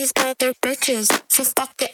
these other bitches, so fuck the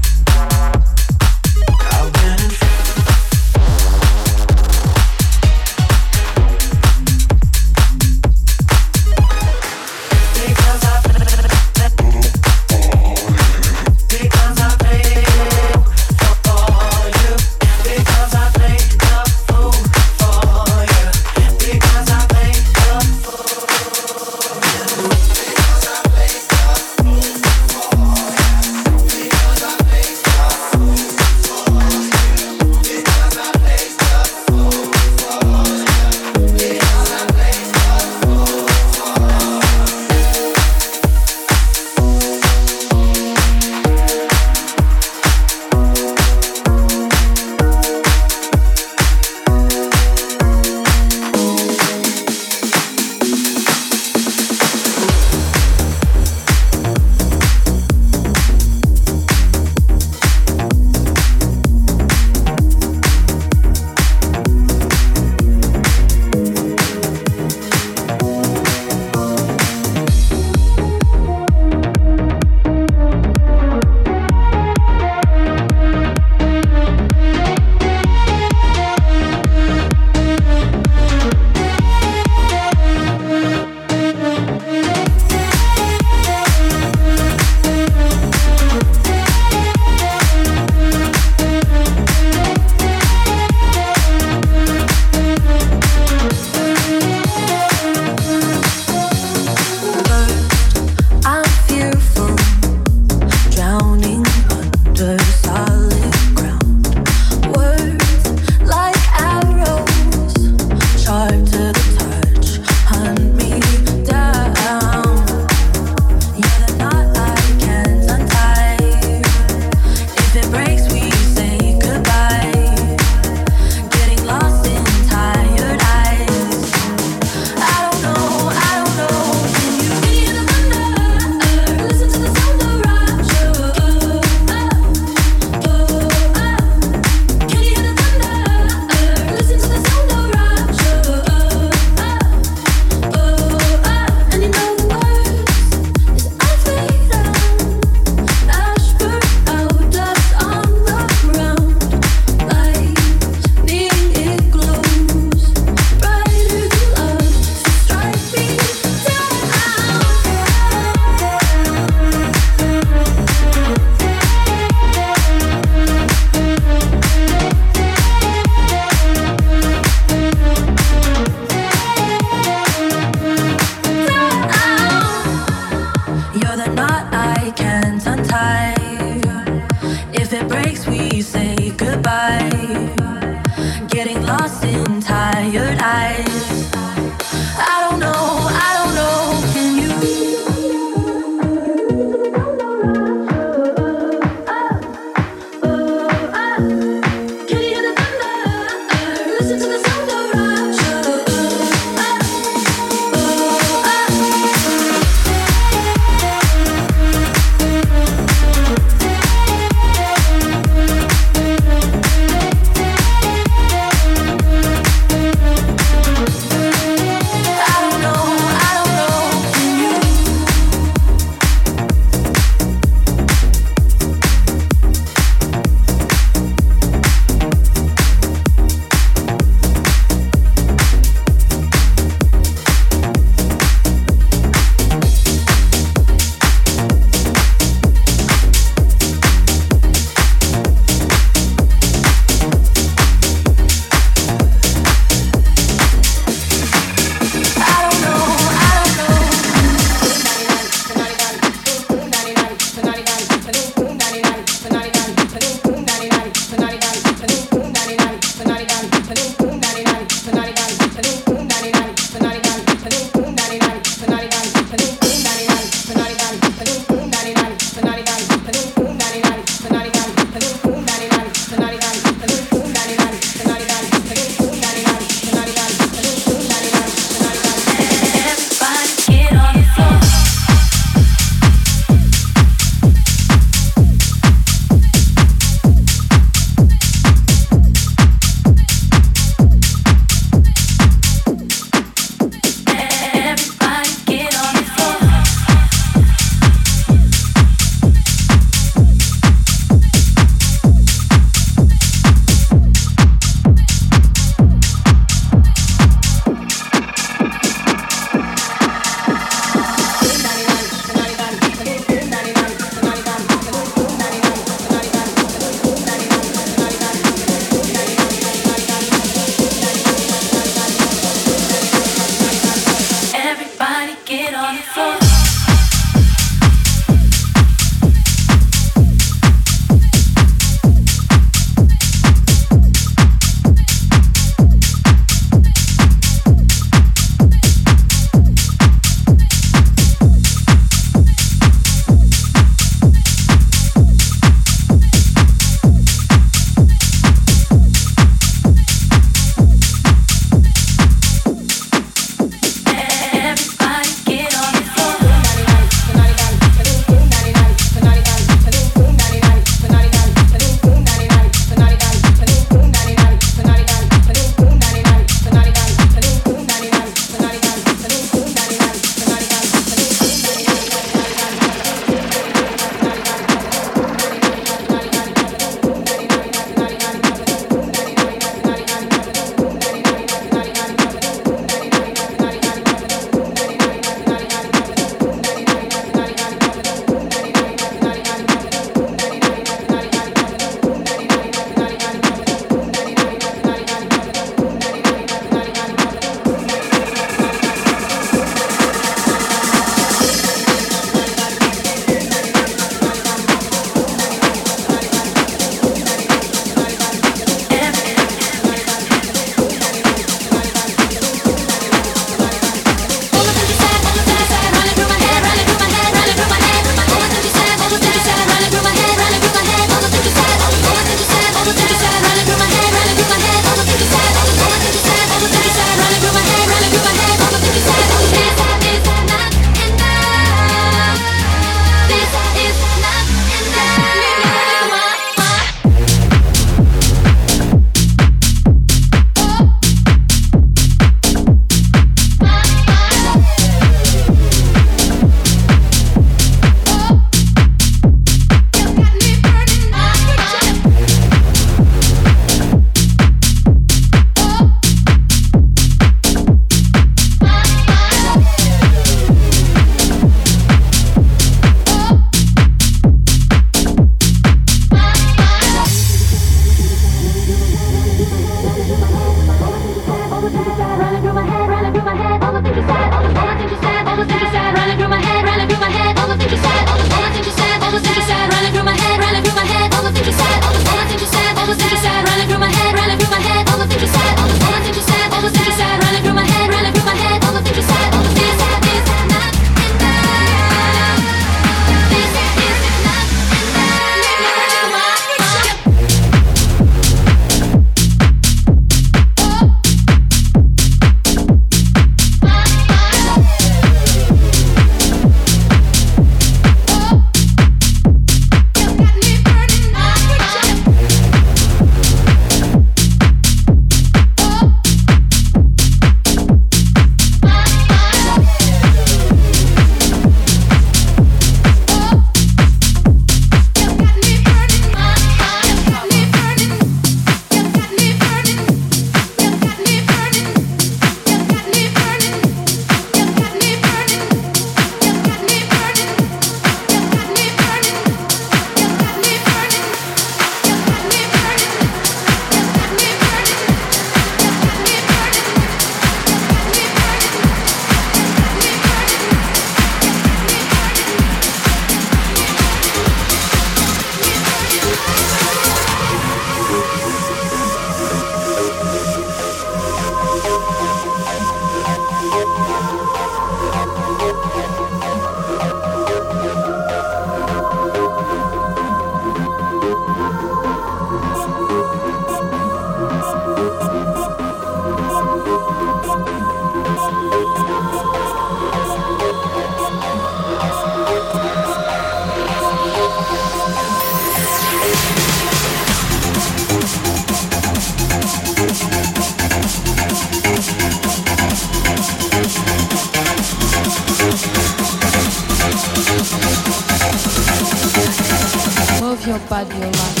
radio line.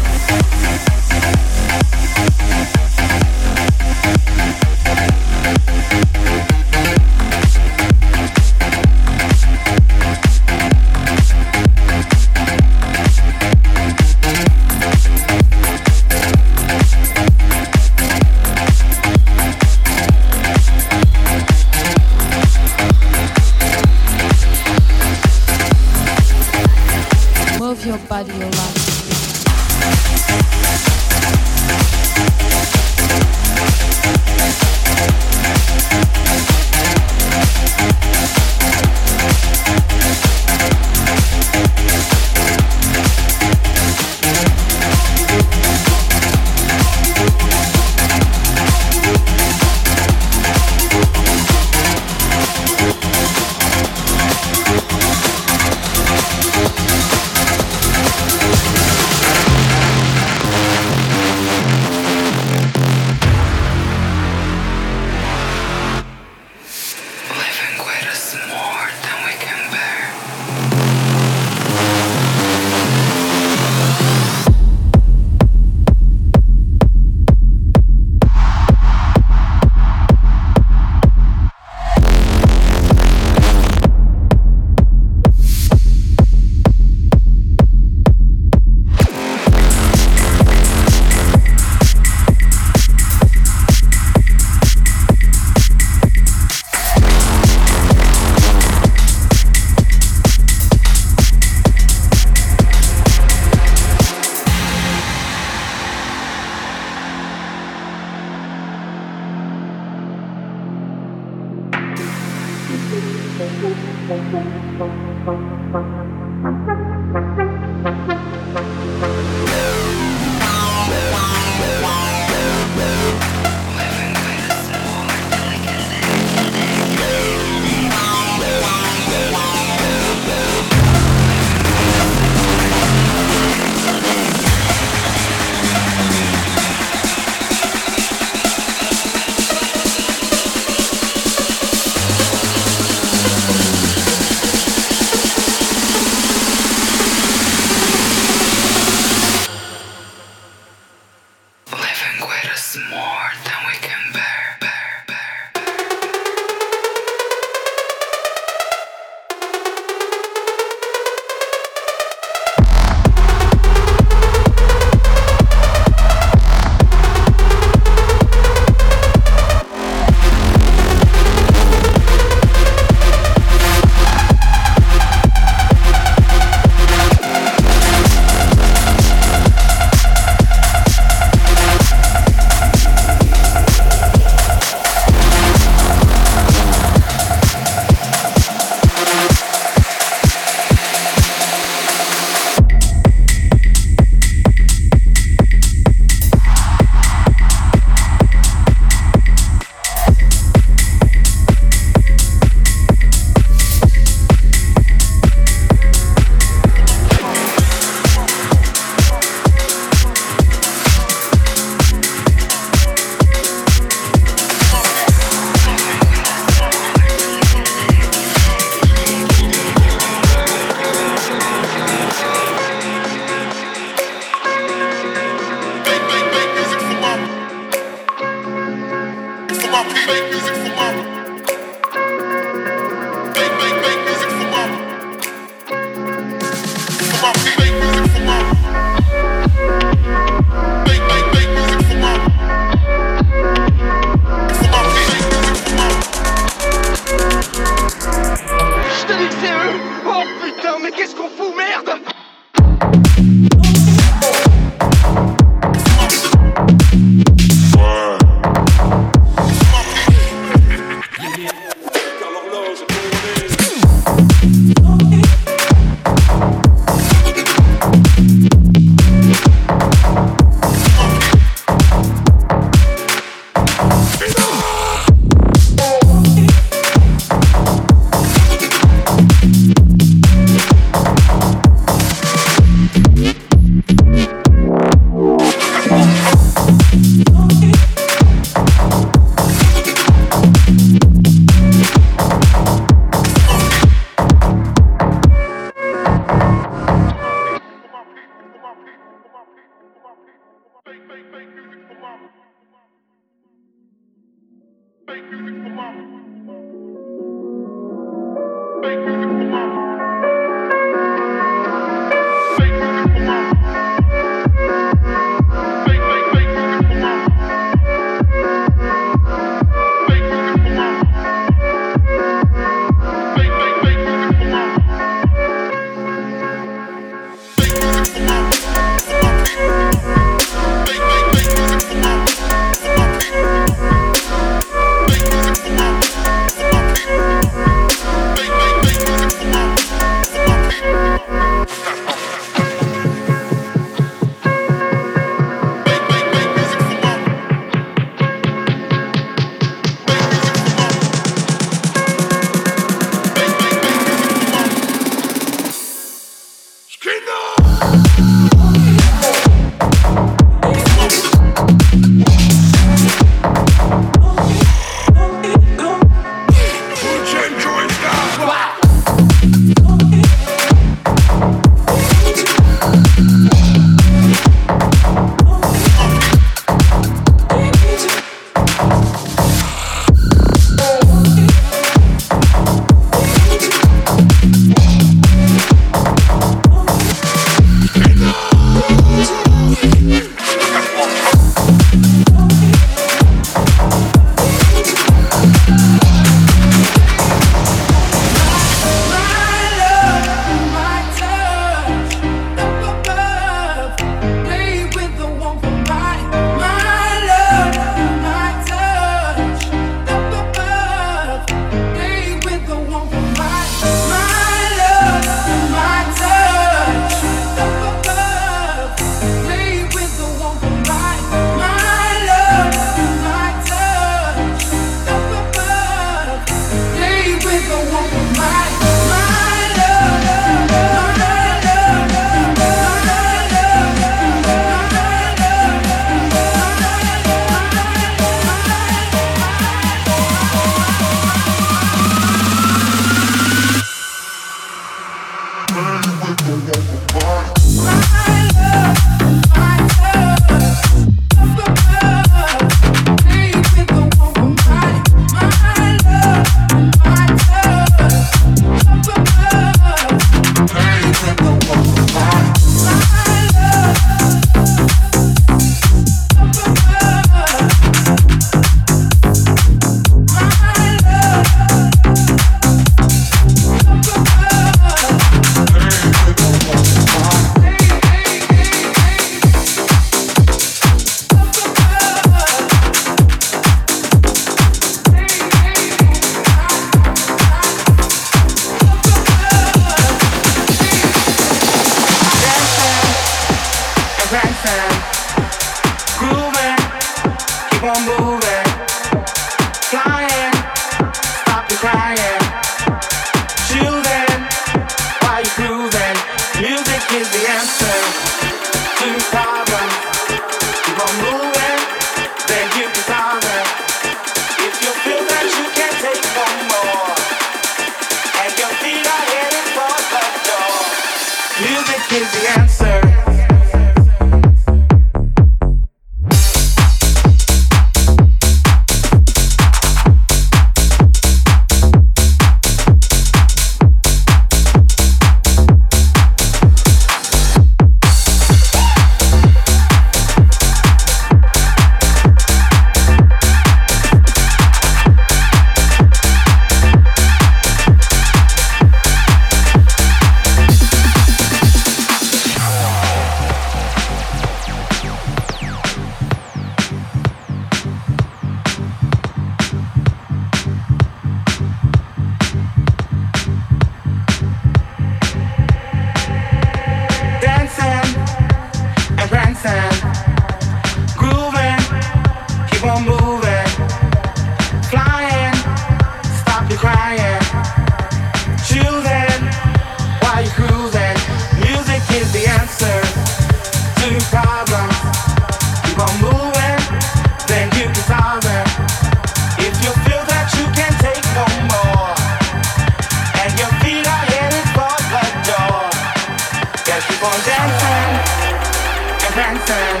dancing,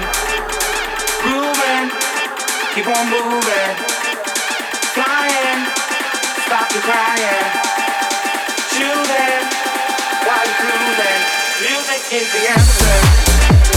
grooving, keep on moving, flying, stop the crying, shooting, while you're cruising. Music is the answer.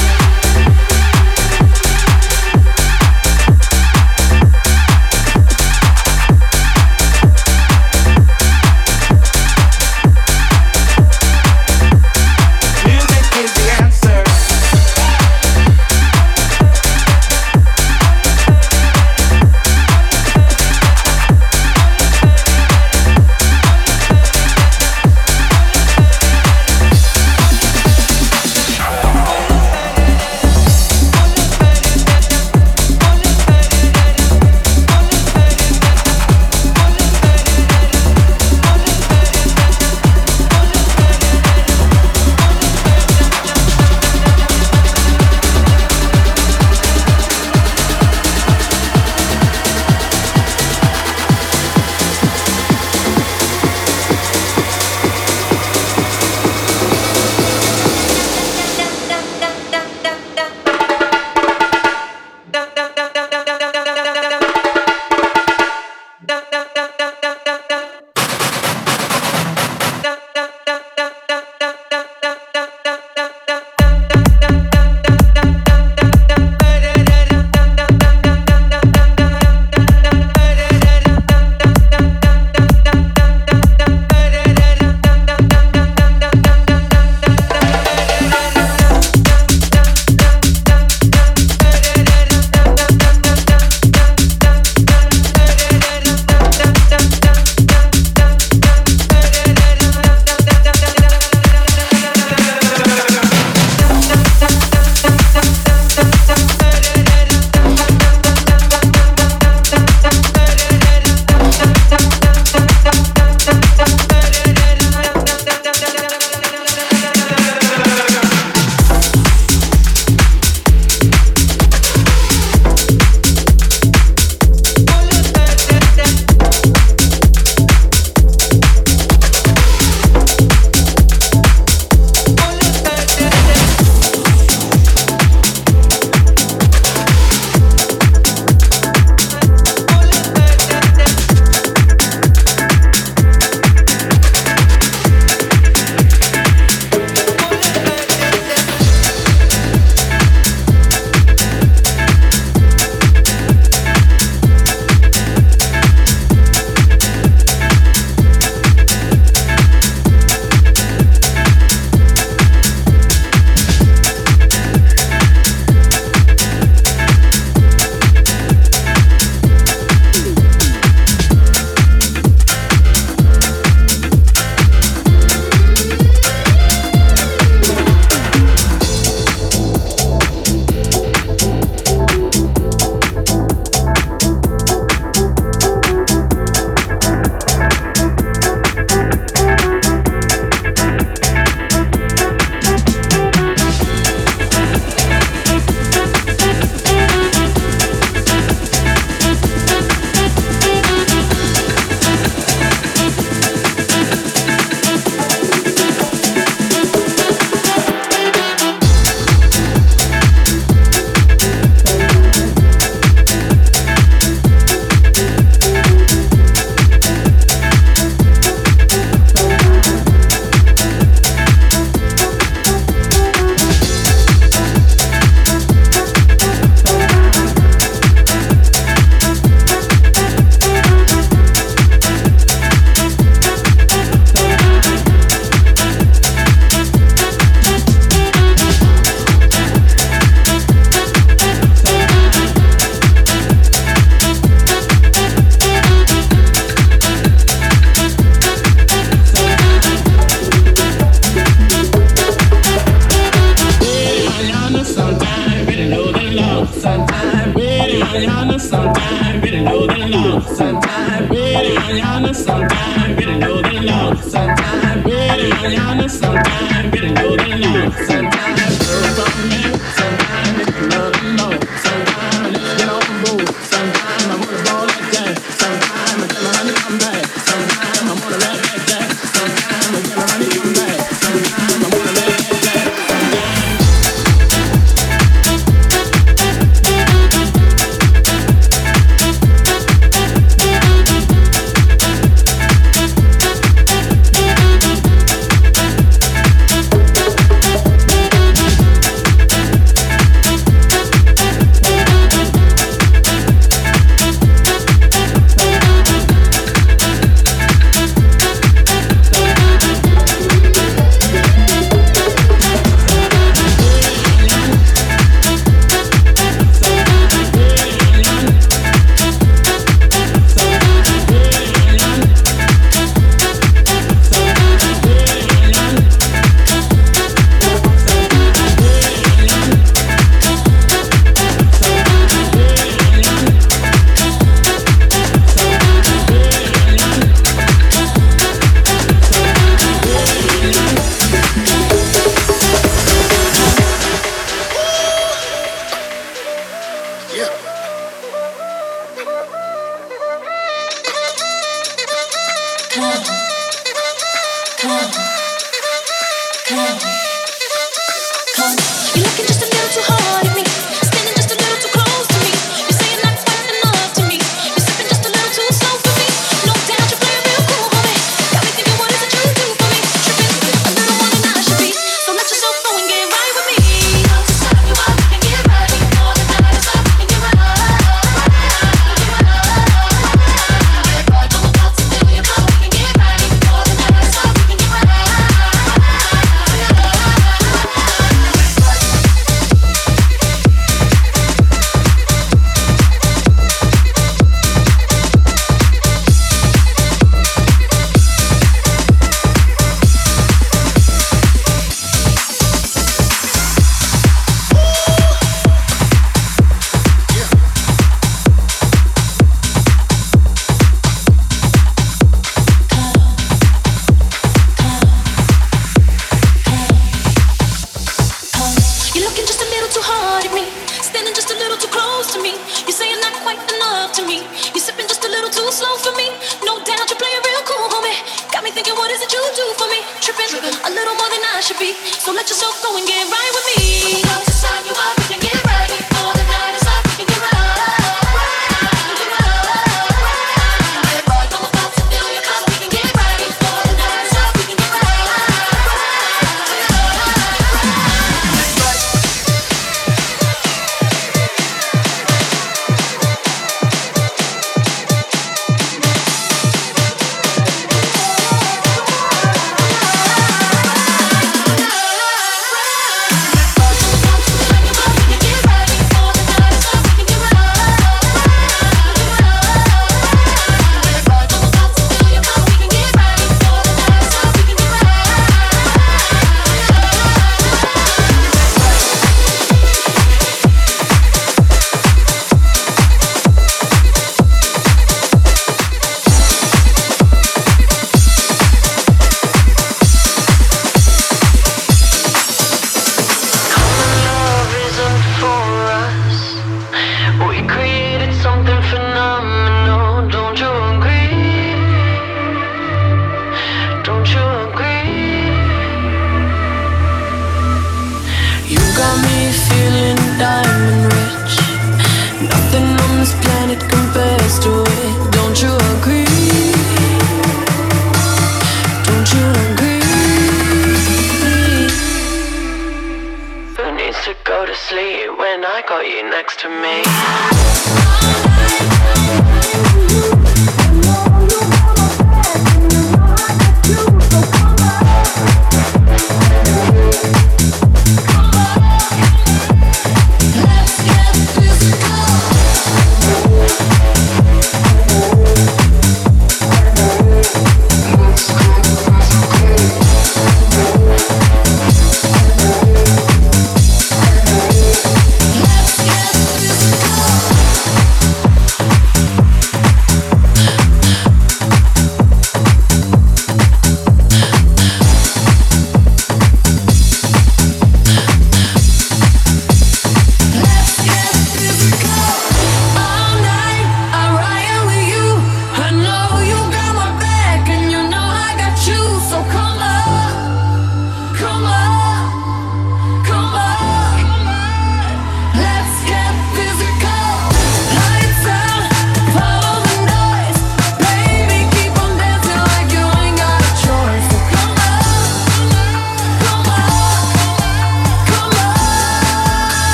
you next to me.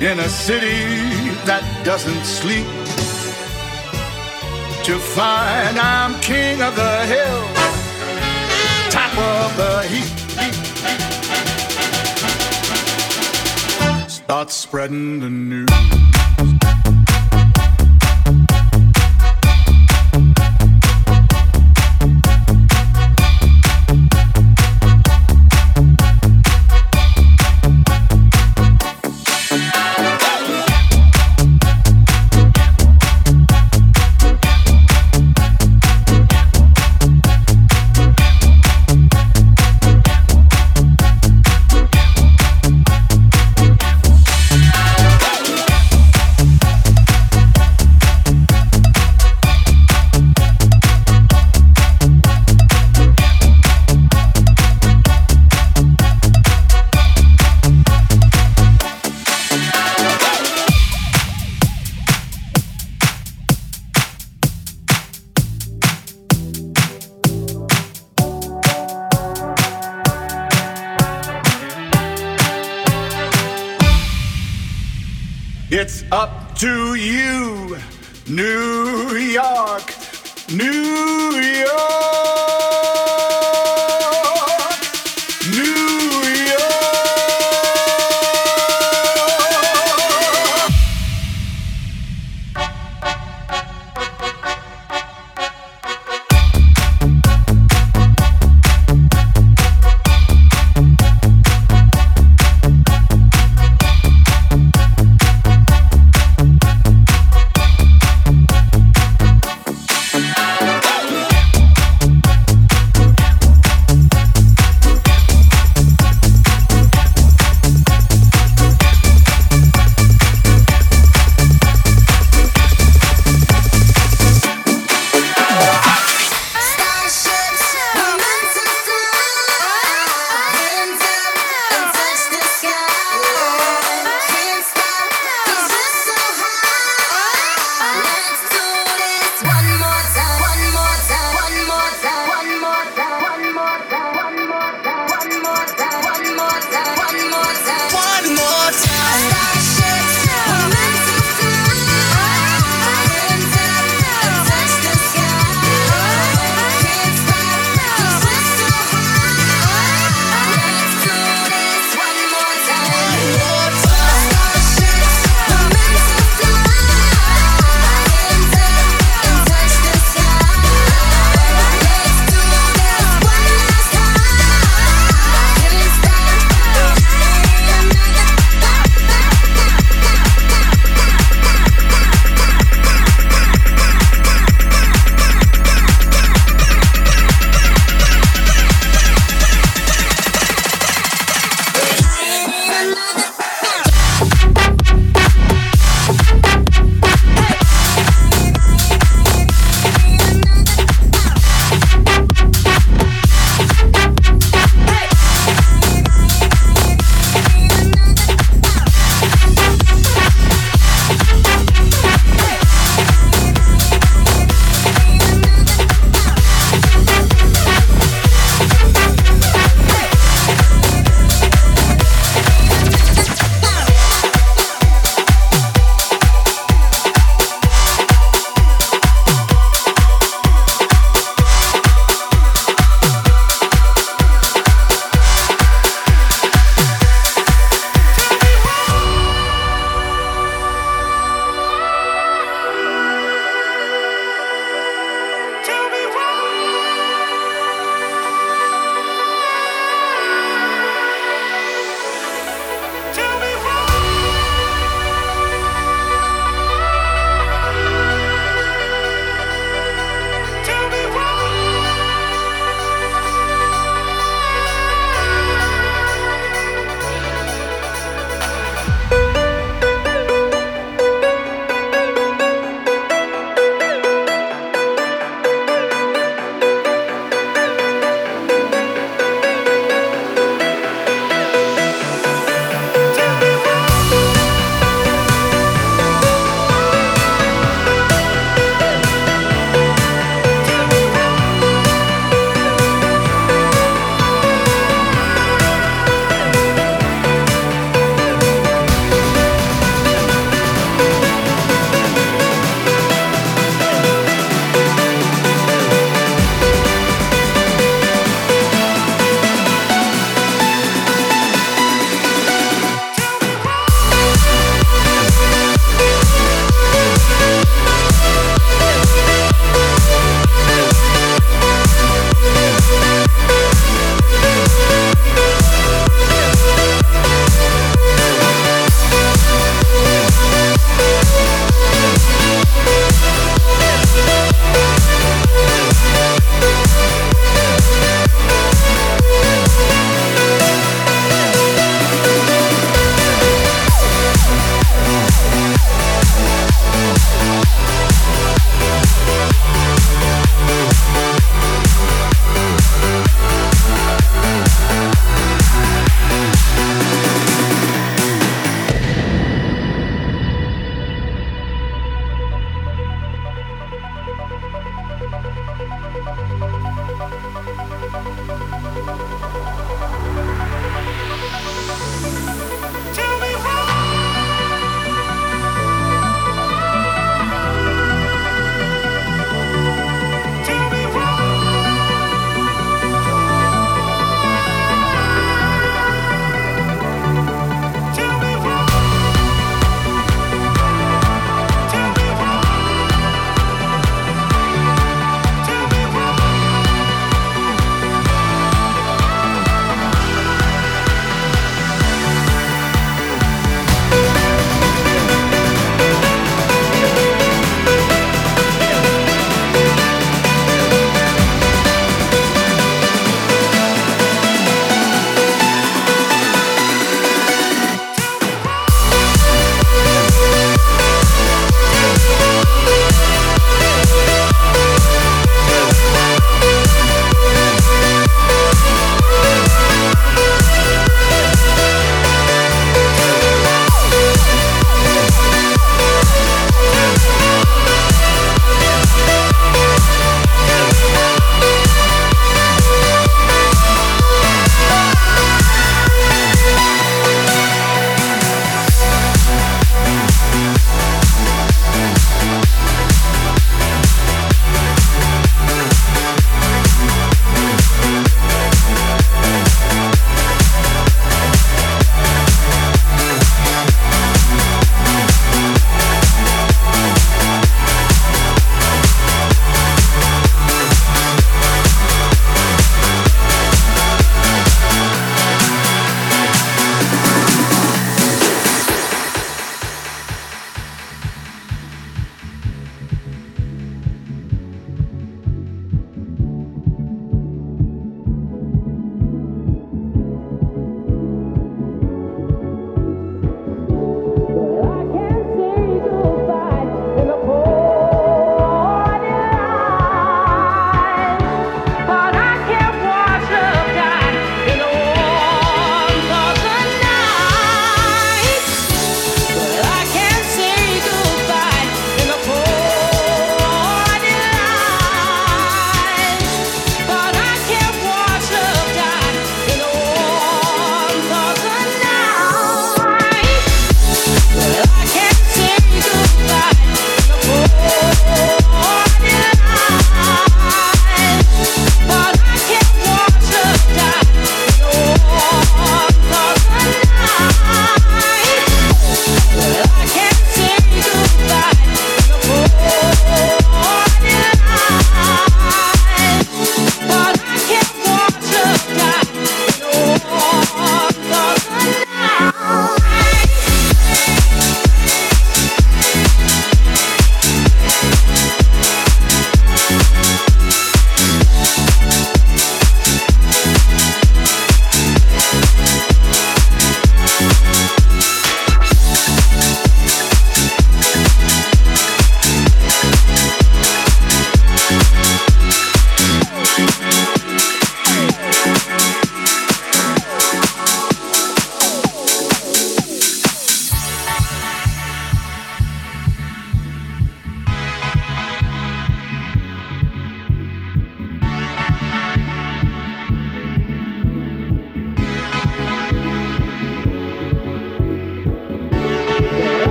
in a city that doesn't sleep. To find I'm king of the hill, top of the heap. Start spreading the news. New York.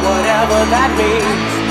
whatever that means.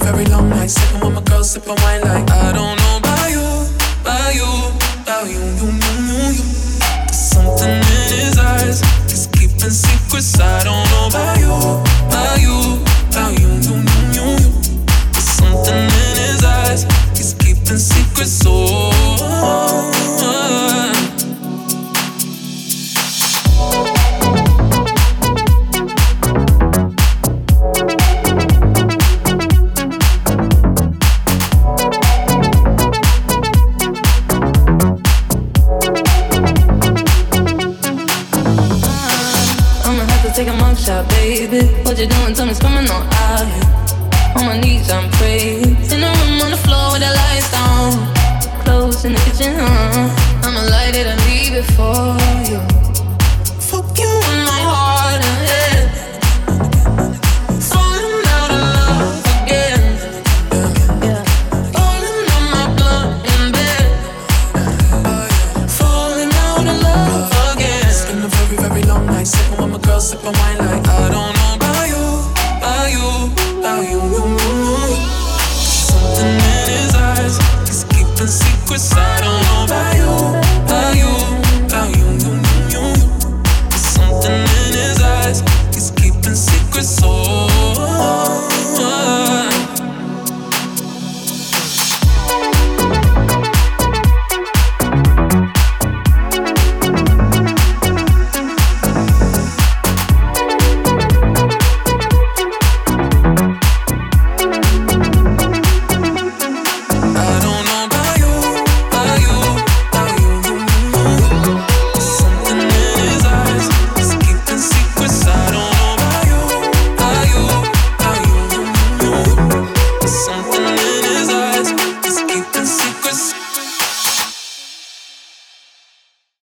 very long nights. Sipping with my girl, sipping wine like I don't.